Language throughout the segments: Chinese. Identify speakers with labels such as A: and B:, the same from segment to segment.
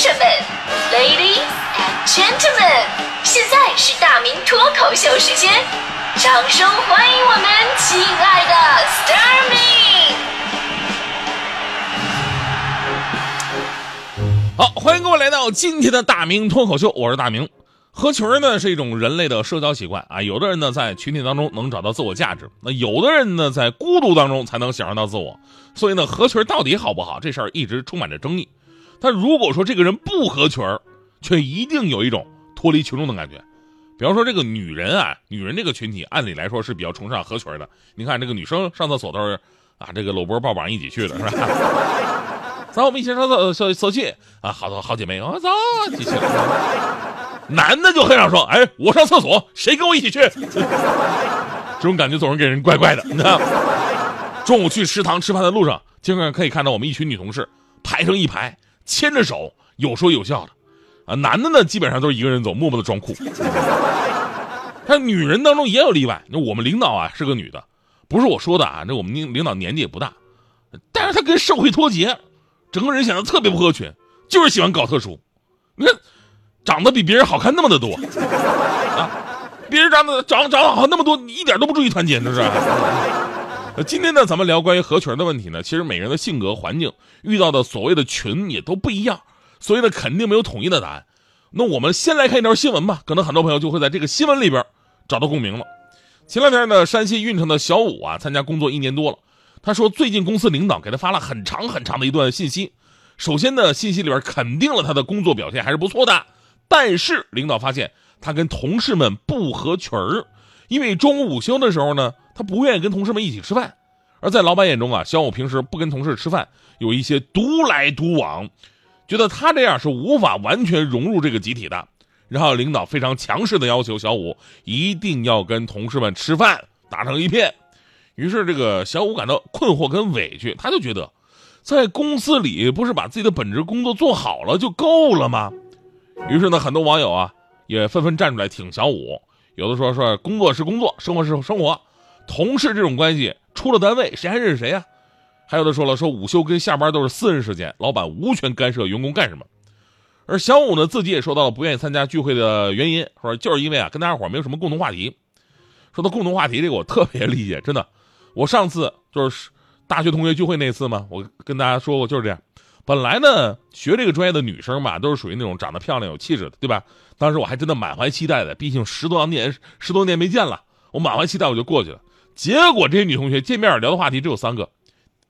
A: 士们，Ladies and Gentlemen，现在是大明脱口秀时间，掌声欢迎我们亲爱的 s t a r m y
B: 好，欢迎各位来到今天的大明脱口秀，我是大明。合群呢是一种人类的社交习惯啊，有的人呢在群体当中能找到自我价值，那有的人呢在孤独当中才能享受到自我。所以呢，合群到底好不好，这事儿一直充满着争议。但如果说这个人不合群儿，却一定有一种脱离群众的感觉。比方说这个女人啊，女人这个群体按理来说是比较崇尚合群的。你看这个女生上厕所都是啊，这个搂脖抱膀一起去的是吧？走，我们一起上厕所厕去啊，好多好姐妹啊，走，一起了。男的就很少说，哎，我上厕所，谁跟我一起去？这种感觉总是给人怪怪的。你看，中午去食堂吃饭的路上，经常可以看到我们一群女同事排成一排，牵着手，有说有笑的。啊，男的呢，基本上都是一个人走，默默的装酷。但女人当中也有例外，那我们领导啊是个女的，不是我说的啊，那我们领领导年纪也不大，但是她跟社会脱节，整个人显得特别不合群，就是喜欢搞特殊。你看。长得比别人好看那么的多啊！别人长得长长得好那么多，你一点都不注意团结，这是。今天呢，咱们聊关于合群的问题呢。其实每个人的性格、环境遇到的所谓的群也都不一样，所以呢，肯定没有统一的答案。那我们先来看一条新闻吧，可能很多朋友就会在这个新闻里边找到共鸣了。前两天呢，山西运城的小武啊，参加工作一年多了，他说最近公司领导给他发了很长很长的一段信息。首先呢，信息里边肯定了他的工作表现还是不错的。但是领导发现他跟同事们不合群儿，因为中午午休的时候呢，他不愿意跟同事们一起吃饭。而在老板眼中啊，小五平时不跟同事吃饭，有一些独来独往，觉得他这样是无法完全融入这个集体的。然后领导非常强势的要求小五一定要跟同事们吃饭，打成一片。于是这个小五感到困惑跟委屈，他就觉得，在公司里不是把自己的本职工作做好了就够了吗？于是呢，很多网友啊也纷纷站出来挺小五。有的说说工作是工作，生活是生活，同事这种关系出了单位谁还认识谁呀？还有的说了说午休跟下班都是私人时间，老板无权干涉员工干什么。而小五呢自己也说到了不愿意参加聚会的原因，说就是因为啊跟大家伙没有什么共同话题。说到共同话题这个我特别理解，真的，我上次就是大学同学聚会那次嘛，我跟大家说过就是这样。本来呢，学这个专业的女生嘛，都是属于那种长得漂亮、有气质的，对吧？当时我还真的满怀期待的，毕竟十多年、十多年没见了，我满怀期待我就过去了。结果这些女同学见面聊的话题只有三个：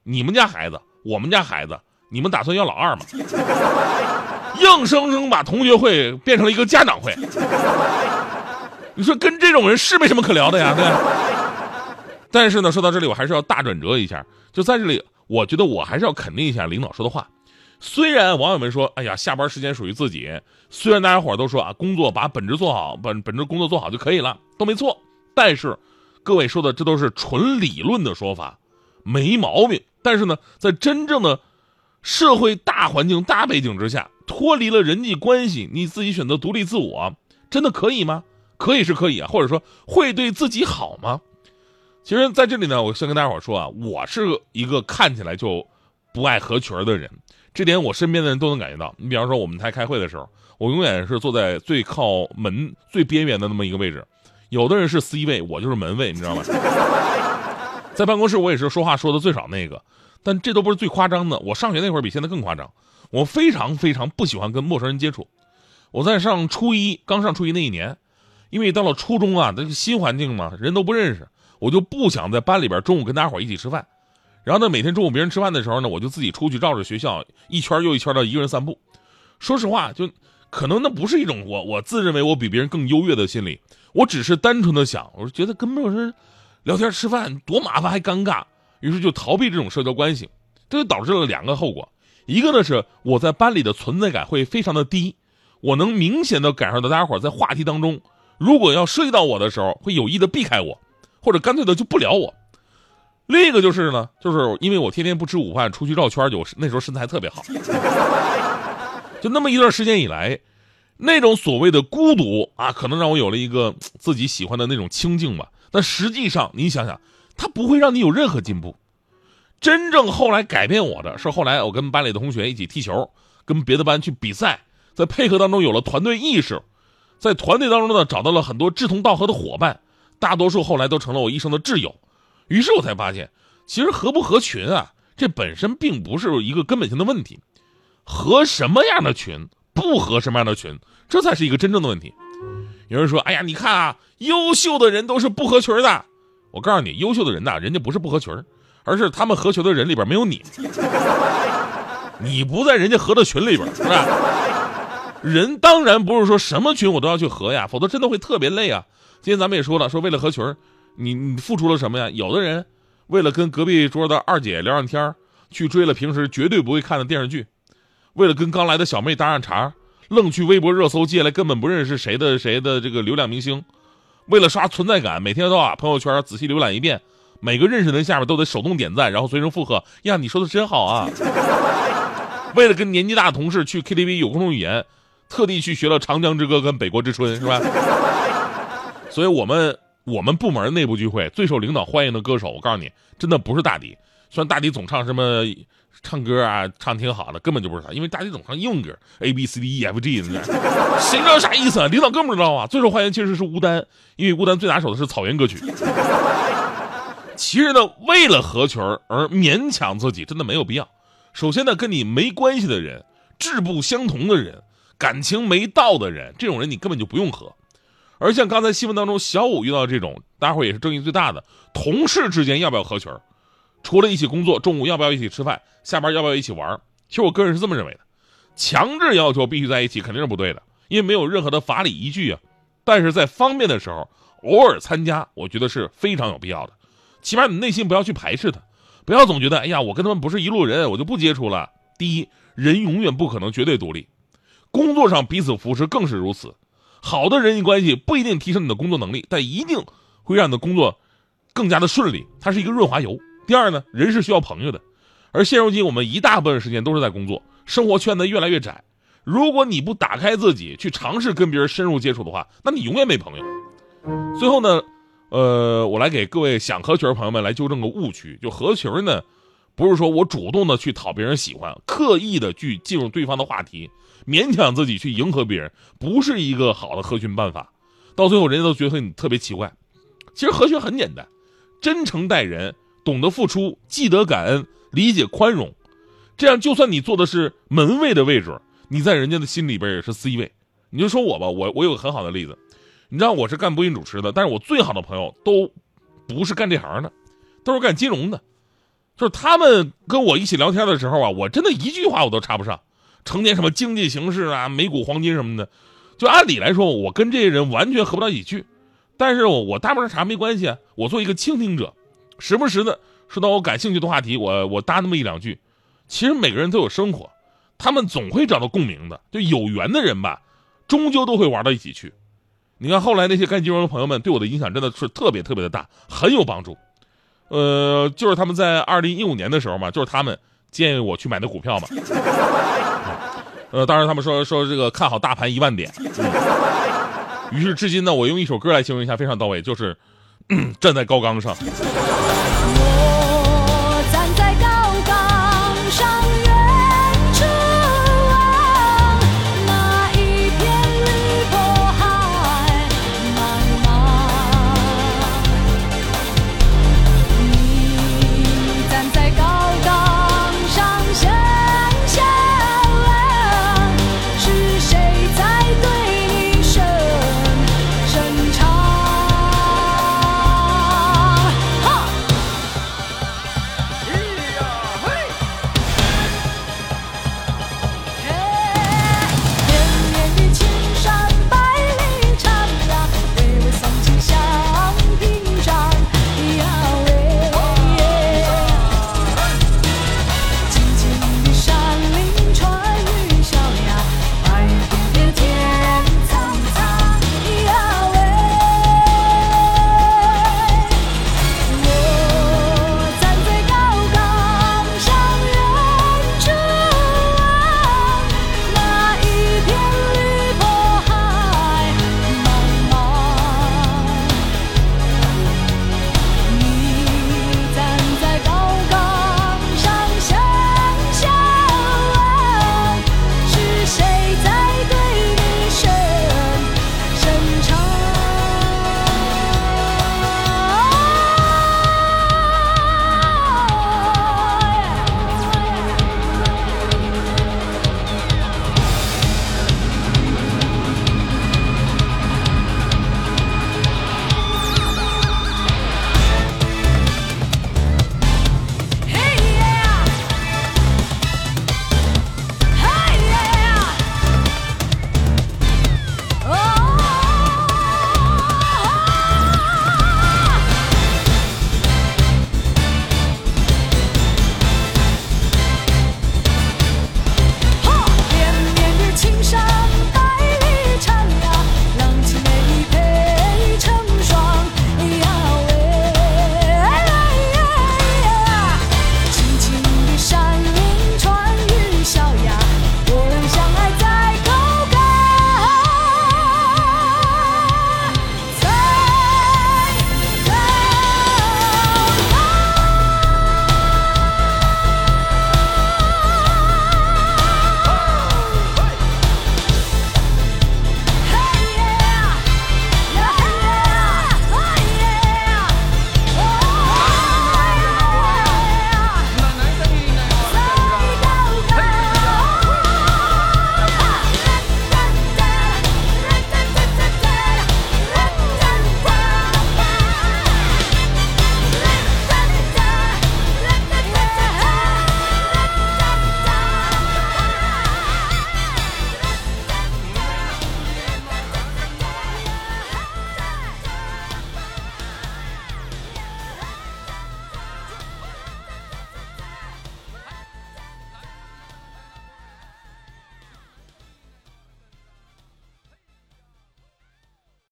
B: 你们家孩子，我们家孩子，你们打算要老二吗？硬生生把同学会变成了一个家长会。你说跟这种人是没什么可聊的呀，对。但是呢，说到这里，我还是要大转折一下，就在这里，我觉得我还是要肯定一下领导说的话。虽然网友们说，哎呀，下班时间属于自己；虽然大家伙都说啊，工作把本职做好，本本职工作做好就可以了，都没错。但是，各位说的这都是纯理论的说法，没毛病。但是呢，在真正的社会大环境、大背景之下，脱离了人际关系，你自己选择独立自我，真的可以吗？可以是可以啊，或者说会对自己好吗？其实，在这里呢，我先跟大家伙说啊，我是一个看起来就不爱合群的人。这点我身边的人都能感觉到。你比方说我们台开会的时候，我永远是坐在最靠门最边缘的那么一个位置。有的人是 C 位，我就是门卫，你知道吗？在办公室我也是说话说的最少那个。但这都不是最夸张的。我上学那会儿比现在更夸张。我非常非常不喜欢跟陌生人接触。我在上初一，刚上初一那一年，因为到了初中啊，这个新环境嘛，人都不认识，我就不想在班里边中午跟大家伙一起吃饭。然后呢，每天中午别人吃饭的时候呢，我就自己出去绕着学校一圈又一圈的一个人散步。说实话，就可能那不是一种我我自认为我比别人更优越的心理，我只是单纯的想，我是觉得跟陌生人聊天吃饭多麻烦还尴尬，于是就逃避这种社交关系。这就导致了两个后果，一个呢是我在班里的存在感会非常的低，我能明显的感受到大家伙在话题当中，如果要涉及到我的时候，会有意的避开我，或者干脆的就不聊我。另一个就是呢，就是因为我天天不吃午饭，出去绕圈就那时候身材特别好。就那么一段时间以来，那种所谓的孤独啊，可能让我有了一个自己喜欢的那种清静吧。但实际上，你想想，它不会让你有任何进步。真正后来改变我的是，后来我跟班里的同学一起踢球，跟别的班去比赛，在配合当中有了团队意识，在团队当中呢找到了很多志同道合的伙伴，大多数后来都成了我一生的挚友。于是我才发现，其实合不合群啊，这本身并不是一个根本性的问题，合什么样的群，不合什么样的群，这才是一个真正的问题。有人说：“哎呀，你看啊，优秀的人都是不合群的。”我告诉你，优秀的人呐，人家不是不合群，而是他们合群的人里边没有你，你不在人家合的群里边，是吧？人当然不是说什么群我都要去合呀，否则真的会特别累啊。今天咱们也说了，说为了合群，你你付出了什么呀？有的人为了跟隔壁桌的二姐聊上天去追了平时绝对不会看的电视剧；为了跟刚来的小妹搭上茬。愣去微博热搜借来根本不认识谁的谁的这个流量明星，为了刷存在感，每天都把朋友圈仔细浏览一遍，每个认识的人下面都得手动点赞，然后随声附和。呀，你说的真好啊！为了跟年纪大的同事去 KTV 有共同语言，特地去学了《长江之歌》跟《北国之春》，是吧？所以我们我们部门内部聚会最受领导欢迎的歌手，我告诉你，真的不是大迪。虽然大迪总唱什么。唱歌啊，唱挺好的，根本就不是他，因为大迪总唱英文歌，A B C D E F G 的，谁知道啥意思啊？领导更不知道啊。最受欢迎其实是吴丹，因为吴丹最拿手的是草原歌曲。其实呢，为了合群而勉强自己，真的没有必要。首先呢，跟你没关系的人，志不相同的人，感情没到的人，这种人你根本就不用合。而像刚才新闻当中小五遇到这种，大伙也是争议最大的，同事之间要不要合群？除了一起工作，中午要不要一起吃饭？下班要不要一起玩？其实我个人是这么认为的，强制要求必须在一起肯定是不对的，因为没有任何的法理依据啊。但是在方便的时候，偶尔参加，我觉得是非常有必要的。起码你内心不要去排斥他，不要总觉得哎呀，我跟他们不是一路人，我就不接触了。第一，人永远不可能绝对独立，工作上彼此扶持更是如此。好的人际关系不一定提升你的工作能力，但一定会让你的工作更加的顺利，它是一个润滑油。第二呢，人是需要朋友的，而现如今我们一大部分时间都是在工作，生活圈子越来越窄。如果你不打开自己，去尝试跟别人深入接触的话，那你永远没朋友。最后呢，呃，我来给各位想合群的朋友们来纠正个误区，就合群呢，不是说我主动的去讨别人喜欢，刻意的去进入对方的话题，勉强自己去迎合别人，不是一个好的合群办法。到最后，人家都觉得你特别奇怪。其实合群很简单，真诚待人。懂得付出，记得感恩，理解宽容，这样就算你坐的是门卫的位置，你在人家的心里边也是 C 位。你就说我吧，我我有个很好的例子，你知道我是干播音主持的，但是我最好的朋友都不是干这行的，都是干金融的。就是他们跟我一起聊天的时候啊，我真的一句话我都插不上，成天什么经济形势啊、美股、黄金什么的，就按理来说，我跟这些人完全合不到一起去。但是我我搭不上茬没关系啊，我做一个倾听者。时不时的说到我感兴趣的话题，我我搭那么一两句。其实每个人都有生活，他们总会找到共鸣的。就有缘的人吧，终究都会玩到一起去。你看后来那些干金融的朋友们对我的影响真的是特别特别的大，很有帮助。呃，就是他们在二零一五年的时候嘛，就是他们建议我去买的股票嘛。呃，当然他们说说这个看好大盘一万点。于是至今呢，我用一首歌来形容一下，非常到位，就是。站在高岗上。